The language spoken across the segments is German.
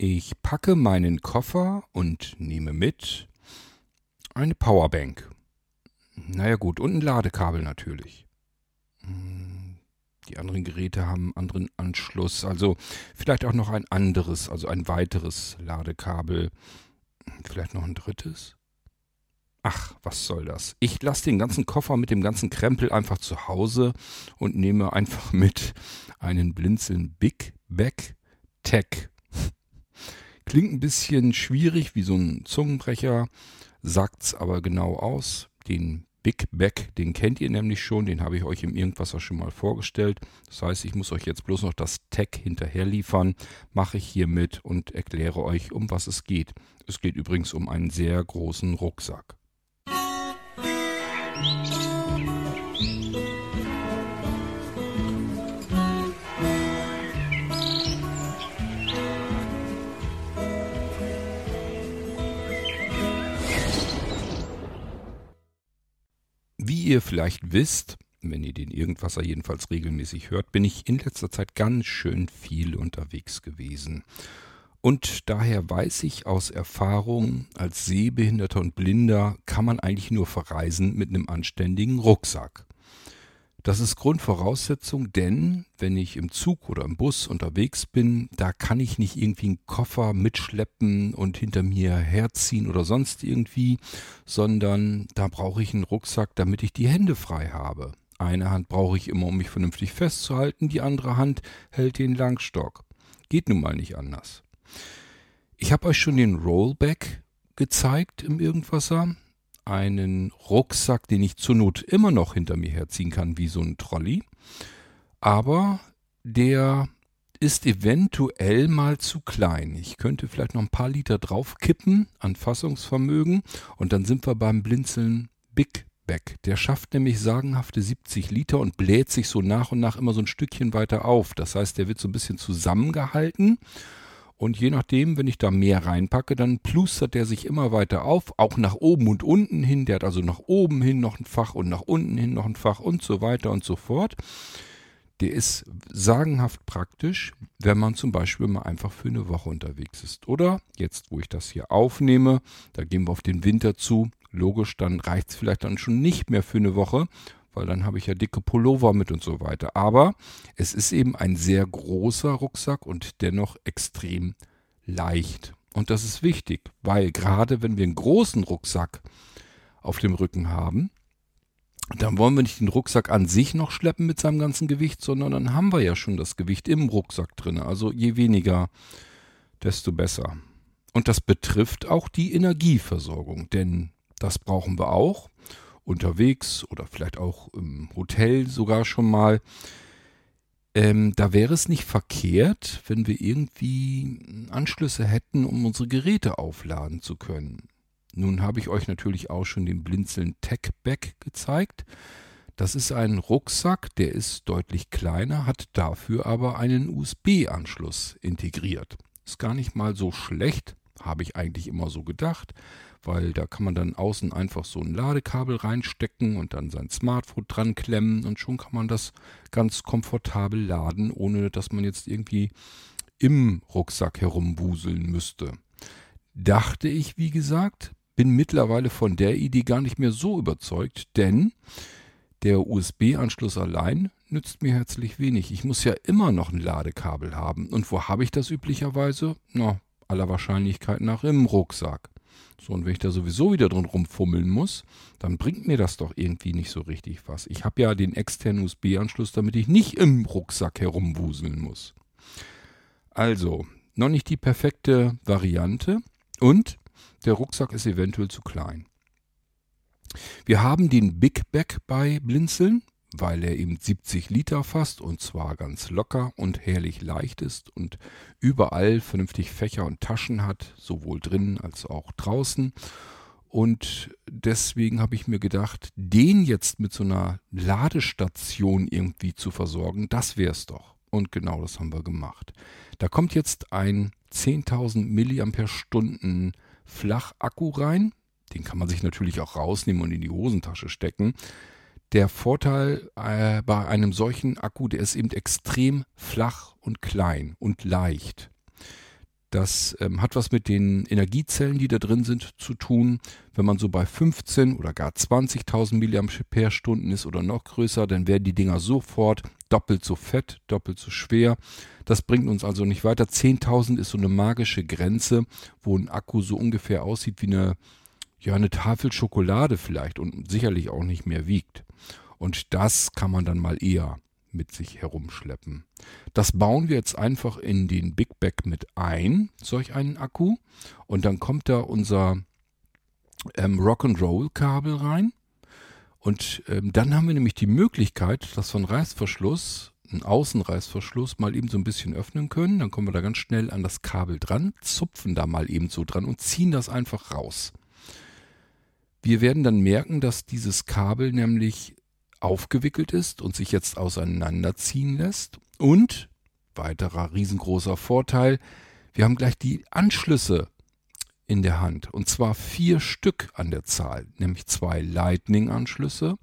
Ich packe meinen Koffer und nehme mit eine Powerbank. Naja gut, und ein Ladekabel natürlich. Hm, die anderen Geräte haben einen anderen Anschluss, also vielleicht auch noch ein anderes, also ein weiteres Ladekabel. Vielleicht noch ein drittes? Ach, was soll das? Ich lasse den ganzen Koffer mit dem ganzen Krempel einfach zu Hause und nehme einfach mit einen Blinzeln Big Bag Tech. Klingt ein bisschen schwierig wie so ein Zungenbrecher, sagt's aber genau aus. Den Big Bag, den kennt ihr nämlich schon, den habe ich euch im Irgendwasser schon mal vorgestellt. Das heißt, ich muss euch jetzt bloß noch das Tag hinterher liefern, mache ich hiermit und erkläre euch, um was es geht. Es geht übrigens um einen sehr großen Rucksack. Wie ihr vielleicht wisst, wenn ihr den Irgendwasser jedenfalls regelmäßig hört, bin ich in letzter Zeit ganz schön viel unterwegs gewesen. Und daher weiß ich aus Erfahrung, als Sehbehinderter und Blinder kann man eigentlich nur verreisen mit einem anständigen Rucksack. Das ist Grundvoraussetzung, denn wenn ich im Zug oder im Bus unterwegs bin, da kann ich nicht irgendwie einen Koffer mitschleppen und hinter mir herziehen oder sonst irgendwie, sondern da brauche ich einen Rucksack, damit ich die Hände frei habe. Eine Hand brauche ich immer, um mich vernünftig festzuhalten, die andere Hand hält den Langstock. Geht nun mal nicht anders. Ich habe euch schon den Rollback gezeigt im Irgendwasser. Einen Rucksack, den ich zur Not immer noch hinter mir herziehen kann, wie so ein Trolley. Aber der ist eventuell mal zu klein. Ich könnte vielleicht noch ein paar Liter draufkippen an Fassungsvermögen und dann sind wir beim Blinzeln Big Back. Der schafft nämlich sagenhafte 70 Liter und bläht sich so nach und nach immer so ein Stückchen weiter auf. Das heißt, der wird so ein bisschen zusammengehalten und je nachdem, wenn ich da mehr reinpacke, dann plustert der sich immer weiter auf, auch nach oben und unten hin. Der hat also nach oben hin noch ein Fach und nach unten hin noch ein Fach und so weiter und so fort. Der ist sagenhaft praktisch, wenn man zum Beispiel mal einfach für eine Woche unterwegs ist. Oder jetzt, wo ich das hier aufnehme, da gehen wir auf den Winter zu. Logisch, dann reicht es vielleicht dann schon nicht mehr für eine Woche, weil dann habe ich ja dicke Pullover mit und so weiter. Aber es ist eben ein sehr großer Rucksack und dennoch extrem leicht. Und das ist wichtig, weil gerade wenn wir einen großen Rucksack auf dem Rücken haben, dann wollen wir nicht den Rucksack an sich noch schleppen mit seinem ganzen Gewicht, sondern dann haben wir ja schon das Gewicht im Rucksack drin. Also je weniger, desto besser. Und das betrifft auch die Energieversorgung, denn das brauchen wir auch unterwegs oder vielleicht auch im Hotel sogar schon mal. Ähm, da wäre es nicht verkehrt, wenn wir irgendwie Anschlüsse hätten, um unsere Geräte aufladen zu können. Nun habe ich euch natürlich auch schon den Blinzeln Tech Bag gezeigt. Das ist ein Rucksack, der ist deutlich kleiner, hat dafür aber einen USB-Anschluss integriert. Ist gar nicht mal so schlecht, habe ich eigentlich immer so gedacht weil da kann man dann außen einfach so ein Ladekabel reinstecken und dann sein Smartphone dran klemmen und schon kann man das ganz komfortabel laden, ohne dass man jetzt irgendwie im Rucksack herumwuseln müsste. Dachte ich, wie gesagt, bin mittlerweile von der Idee gar nicht mehr so überzeugt, denn der USB-Anschluss allein nützt mir herzlich wenig. Ich muss ja immer noch ein Ladekabel haben. Und wo habe ich das üblicherweise? Na, aller Wahrscheinlichkeit nach im Rucksack. So, und wenn ich da sowieso wieder drin rumfummeln muss, dann bringt mir das doch irgendwie nicht so richtig was. Ich habe ja den externen USB-Anschluss, damit ich nicht im Rucksack herumwuseln muss. Also, noch nicht die perfekte Variante und der Rucksack ist eventuell zu klein. Wir haben den Big Bag bei Blinzeln weil er eben 70 Liter fasst und zwar ganz locker und herrlich leicht ist und überall vernünftig Fächer und Taschen hat, sowohl drinnen als auch draußen. Und deswegen habe ich mir gedacht, den jetzt mit so einer Ladestation irgendwie zu versorgen, das wäre es doch. Und genau das haben wir gemacht. Da kommt jetzt ein 10.000 Milliampere-Stunden Flachakku rein. Den kann man sich natürlich auch rausnehmen und in die Hosentasche stecken. Der Vorteil äh, bei einem solchen Akku, der ist eben extrem flach und klein und leicht. Das ähm, hat was mit den Energiezellen, die da drin sind, zu tun. Wenn man so bei 15 oder gar 20.000 mAh ist oder noch größer, dann werden die Dinger sofort doppelt so fett, doppelt so schwer. Das bringt uns also nicht weiter. 10.000 ist so eine magische Grenze, wo ein Akku so ungefähr aussieht wie eine, ja, eine Tafel Schokolade vielleicht und sicherlich auch nicht mehr wiegt. Und das kann man dann mal eher mit sich herumschleppen. Das bauen wir jetzt einfach in den Big Bag mit ein, solch einen Akku. Und dann kommt da unser ähm, Rock'n'Roll-Kabel rein. Und ähm, dann haben wir nämlich die Möglichkeit, dass wir einen Reißverschluss, einen Außenreißverschluss mal eben so ein bisschen öffnen können. Dann kommen wir da ganz schnell an das Kabel dran, zupfen da mal eben so dran und ziehen das einfach raus. Wir werden dann merken, dass dieses Kabel nämlich aufgewickelt ist und sich jetzt auseinanderziehen lässt. Und, weiterer riesengroßer Vorteil, wir haben gleich die Anschlüsse in der Hand. Und zwar vier Stück an der Zahl, nämlich zwei Lightning-Anschlüsse,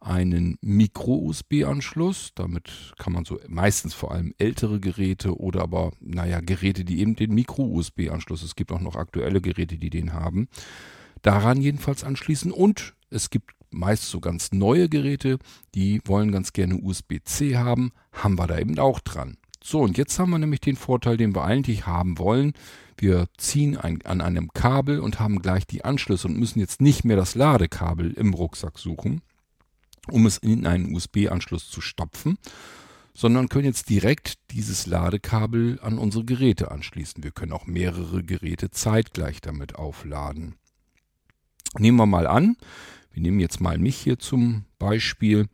einen Micro-USB-Anschluss, damit kann man so meistens vor allem ältere Geräte oder aber, naja, Geräte, die eben den Micro-USB-Anschluss, es gibt auch noch aktuelle Geräte, die den haben, daran jedenfalls anschließen und es gibt meist so ganz neue Geräte, die wollen ganz gerne USB-C haben, haben wir da eben auch dran. So, und jetzt haben wir nämlich den Vorteil, den wir eigentlich haben wollen. Wir ziehen ein, an einem Kabel und haben gleich die Anschlüsse und müssen jetzt nicht mehr das Ladekabel im Rucksack suchen, um es in einen USB-Anschluss zu stopfen, sondern können jetzt direkt dieses Ladekabel an unsere Geräte anschließen. Wir können auch mehrere Geräte zeitgleich damit aufladen. Nehmen wir mal an, wir nehmen jetzt mal mich hier zum Beispiel.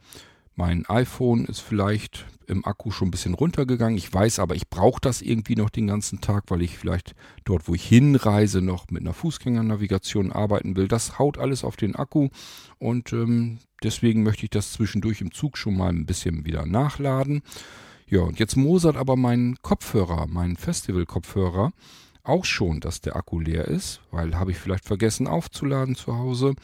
Mein iPhone ist vielleicht im Akku schon ein bisschen runtergegangen. Ich weiß aber, ich brauche das irgendwie noch den ganzen Tag, weil ich vielleicht dort, wo ich hinreise, noch mit einer Fußgängernavigation arbeiten will. Das haut alles auf den Akku und ähm, deswegen möchte ich das zwischendurch im Zug schon mal ein bisschen wieder nachladen. Ja, und jetzt mosert aber mein Kopfhörer, mein Festival-Kopfhörer auch schon, dass der Akku leer ist, weil habe ich vielleicht vergessen aufzuladen zu Hause.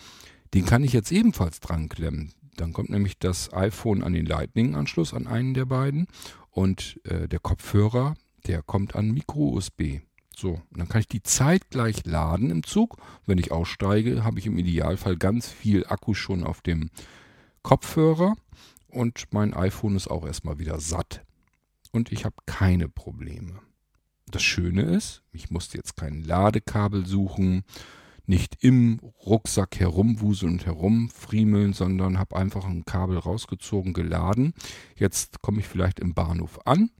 Den kann ich jetzt ebenfalls dran klemmen. Dann kommt nämlich das iPhone an den Lightning-Anschluss an einen der beiden und äh, der Kopfhörer, der kommt an Micro-USB. So, dann kann ich die zeitgleich laden im Zug. Wenn ich aussteige, habe ich im Idealfall ganz viel Akku schon auf dem Kopfhörer und mein iPhone ist auch erstmal wieder satt. Und ich habe keine Probleme. Das Schöne ist, ich musste jetzt kein Ladekabel suchen nicht im Rucksack herumwuseln und herumfriemeln, sondern habe einfach ein Kabel rausgezogen, geladen. Jetzt komme ich vielleicht im Bahnhof an,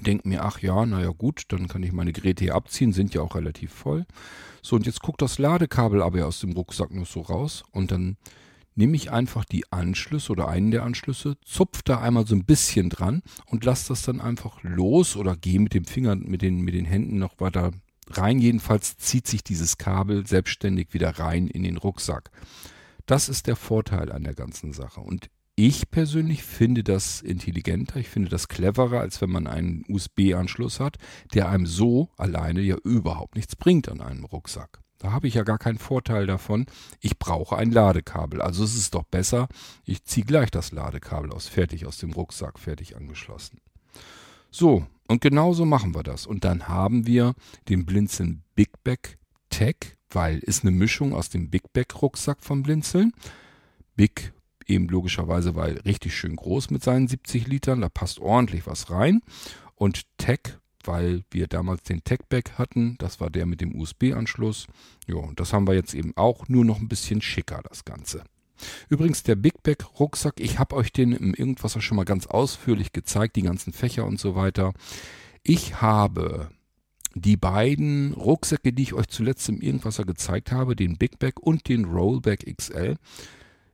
denke mir, ach ja, naja gut, dann kann ich meine Geräte hier abziehen, sind ja auch relativ voll. So, und jetzt guckt das Ladekabel aber aus dem Rucksack noch so raus und dann nehme ich einfach die Anschlüsse oder einen der Anschlüsse, zupfe da einmal so ein bisschen dran und lasse das dann einfach los oder gehe mit dem Finger, mit den, mit den Händen noch weiter rein. Jedenfalls zieht sich dieses Kabel selbstständig wieder rein in den Rucksack. Das ist der Vorteil an der ganzen Sache. Und ich persönlich finde das intelligenter, ich finde das cleverer, als wenn man einen USB-Anschluss hat, der einem so alleine ja überhaupt nichts bringt an einem Rucksack. Da habe ich ja gar keinen Vorteil davon. Ich brauche ein Ladekabel. Also es ist doch besser, ich ziehe gleich das Ladekabel aus, fertig aus dem Rucksack, fertig angeschlossen. So, und genauso machen wir das. Und dann haben wir den Blinzeln Big Bag Tech, weil ist eine Mischung aus dem Big Bag Rucksack von Blinzeln. Big eben logischerweise, weil richtig schön groß mit seinen 70 Litern, da passt ordentlich was rein. Und Tech, weil wir damals den Tech Bag hatten, das war der mit dem USB-Anschluss. Ja, und das haben wir jetzt eben auch, nur noch ein bisschen schicker, das Ganze. Übrigens, der Big Bag Rucksack, ich habe euch den im Irgendwasser schon mal ganz ausführlich gezeigt, die ganzen Fächer und so weiter. Ich habe die beiden Rucksäcke, die ich euch zuletzt im Irgendwasser gezeigt habe, den Big Bag und den Rollback XL,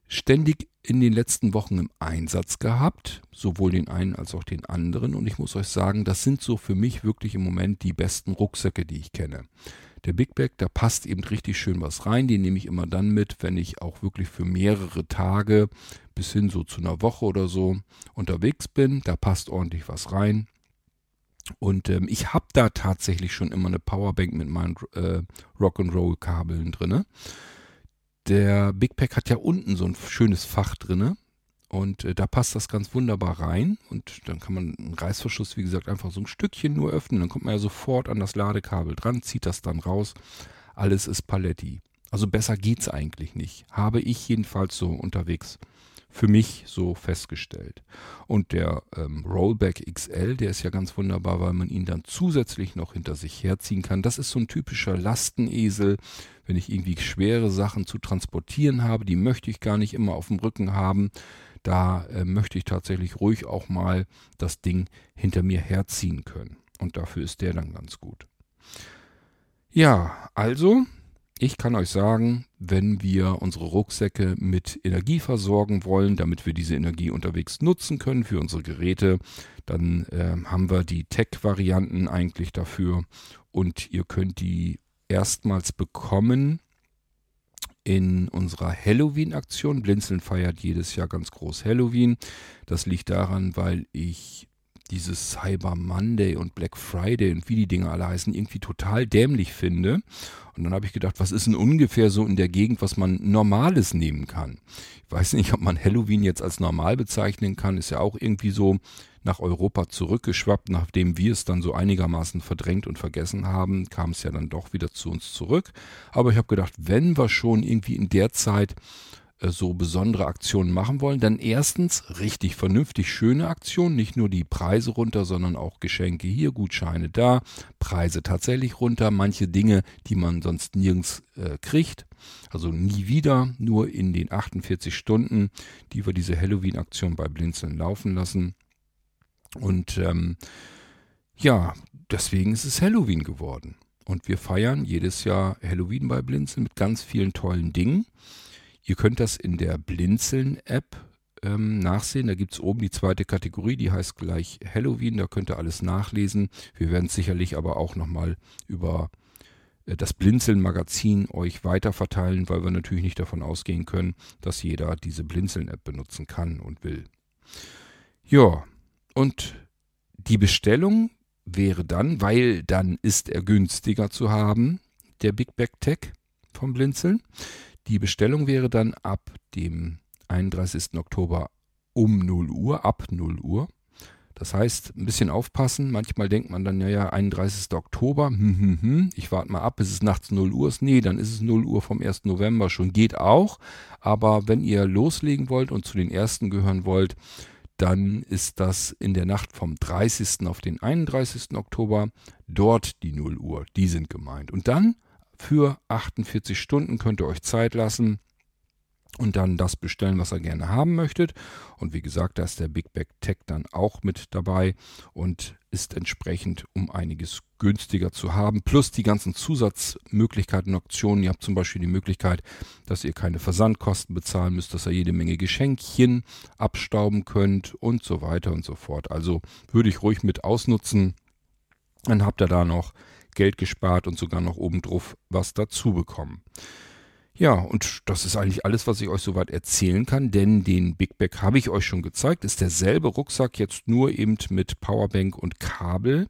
ständig in den letzten Wochen im Einsatz gehabt, sowohl den einen als auch den anderen. Und ich muss euch sagen, das sind so für mich wirklich im Moment die besten Rucksäcke, die ich kenne. Der Big Bag, da passt eben richtig schön was rein. Den nehme ich immer dann mit, wenn ich auch wirklich für mehrere Tage bis hin so zu einer Woche oder so unterwegs bin. Da passt ordentlich was rein. Und ähm, ich habe da tatsächlich schon immer eine Powerbank mit meinen äh, Rock'n'Roll-Kabeln drin. Der Big Pack hat ja unten so ein schönes Fach drin. Und äh, da passt das ganz wunderbar rein. Und dann kann man einen Reißverschluss, wie gesagt, einfach so ein Stückchen nur öffnen. Dann kommt man ja sofort an das Ladekabel dran, zieht das dann raus. Alles ist Paletti. Also besser geht's eigentlich nicht. Habe ich jedenfalls so unterwegs für mich so festgestellt. Und der ähm, Rollback XL, der ist ja ganz wunderbar, weil man ihn dann zusätzlich noch hinter sich herziehen kann. Das ist so ein typischer Lastenesel, wenn ich irgendwie schwere Sachen zu transportieren habe, die möchte ich gar nicht immer auf dem Rücken haben. Da äh, möchte ich tatsächlich ruhig auch mal das Ding hinter mir herziehen können. Und dafür ist der dann ganz gut. Ja, also, ich kann euch sagen, wenn wir unsere Rucksäcke mit Energie versorgen wollen, damit wir diese Energie unterwegs nutzen können für unsere Geräte, dann äh, haben wir die Tech-Varianten eigentlich dafür und ihr könnt die erstmals bekommen in unserer Halloween-Aktion. Blinzeln feiert jedes Jahr ganz groß Halloween. Das liegt daran, weil ich dieses Cyber Monday und Black Friday und wie die Dinge alle heißen, irgendwie total dämlich finde. Und dann habe ich gedacht, was ist denn ungefähr so in der Gegend, was man Normales nehmen kann? Ich weiß nicht, ob man Halloween jetzt als normal bezeichnen kann. Ist ja auch irgendwie so nach Europa zurückgeschwappt. Nachdem wir es dann so einigermaßen verdrängt und vergessen haben, kam es ja dann doch wieder zu uns zurück. Aber ich habe gedacht, wenn wir schon irgendwie in der Zeit so besondere Aktionen machen wollen, dann erstens richtig vernünftig schöne Aktionen, nicht nur die Preise runter, sondern auch Geschenke hier, Gutscheine da, Preise tatsächlich runter, manche Dinge, die man sonst nirgends äh, kriegt. Also nie wieder, nur in den 48 Stunden, die wir diese Halloween-Aktion bei Blinzeln laufen lassen. Und ähm, ja, deswegen ist es Halloween geworden. Und wir feiern jedes Jahr Halloween bei Blinzeln mit ganz vielen tollen Dingen. Ihr könnt das in der Blinzeln-App ähm, nachsehen. Da gibt es oben die zweite Kategorie, die heißt gleich Halloween. Da könnt ihr alles nachlesen. Wir werden sicherlich aber auch nochmal über äh, das Blinzeln-Magazin euch weiterverteilen, weil wir natürlich nicht davon ausgehen können, dass jeder diese Blinzeln-App benutzen kann und will. Ja, und die Bestellung wäre dann, weil dann ist er günstiger zu haben, der Big Back Tech vom Blinzeln. Die Bestellung wäre dann ab dem 31. Oktober um 0 Uhr, ab 0 Uhr. Das heißt, ein bisschen aufpassen. Manchmal denkt man dann, ja, ja, 31. Oktober, hm, hm, hm, ich warte mal ab, bis es nachts 0 Uhr ist. Nee, dann ist es 0 Uhr vom 1. November schon. Geht auch. Aber wenn ihr loslegen wollt und zu den ersten gehören wollt, dann ist das in der Nacht vom 30. auf den 31. Oktober dort die 0 Uhr. Die sind gemeint. Und dann für 48 Stunden könnt ihr euch Zeit lassen und dann das bestellen, was ihr gerne haben möchtet. Und wie gesagt, da ist der Big Bag Tech dann auch mit dabei und ist entsprechend um einiges günstiger zu haben. Plus die ganzen Zusatzmöglichkeiten und Optionen. Ihr habt zum Beispiel die Möglichkeit, dass ihr keine Versandkosten bezahlen müsst, dass ihr jede Menge Geschenkchen abstauben könnt und so weiter und so fort. Also würde ich ruhig mit ausnutzen. Dann habt ihr da noch Geld gespart und sogar noch obendrauf was dazu bekommen. Ja, und das ist eigentlich alles, was ich euch soweit erzählen kann, denn den Big Bag habe ich euch schon gezeigt. Ist derselbe Rucksack, jetzt nur eben mit Powerbank und Kabel,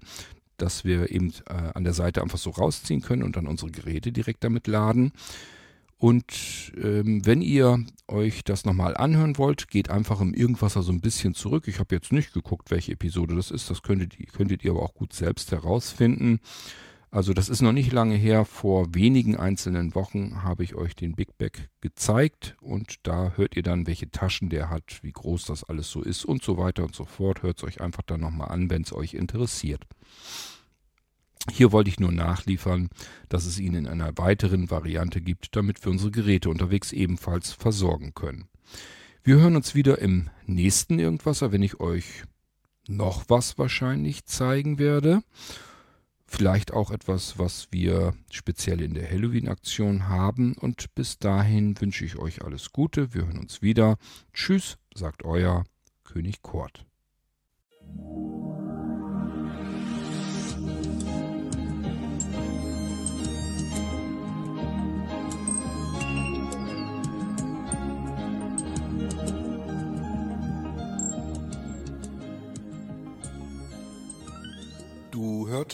dass wir eben äh, an der Seite einfach so rausziehen können und dann unsere Geräte direkt damit laden. Und ähm, wenn ihr euch das nochmal anhören wollt, geht einfach im Irgendwasser so ein bisschen zurück. Ich habe jetzt nicht geguckt, welche Episode das ist. Das könntet, könntet ihr aber auch gut selbst herausfinden. Also das ist noch nicht lange her. Vor wenigen einzelnen Wochen habe ich euch den Big Bag gezeigt und da hört ihr dann, welche Taschen der hat, wie groß das alles so ist und so weiter und so fort. Hört es euch einfach dann nochmal an, wenn es euch interessiert. Hier wollte ich nur nachliefern, dass es ihn in einer weiteren Variante gibt, damit wir unsere Geräte unterwegs ebenfalls versorgen können. Wir hören uns wieder im nächsten Irgendwasser, wenn ich euch noch was wahrscheinlich zeigen werde. Vielleicht auch etwas, was wir speziell in der Halloween-Aktion haben. Und bis dahin wünsche ich euch alles Gute. Wir hören uns wieder. Tschüss, sagt euer König Kort.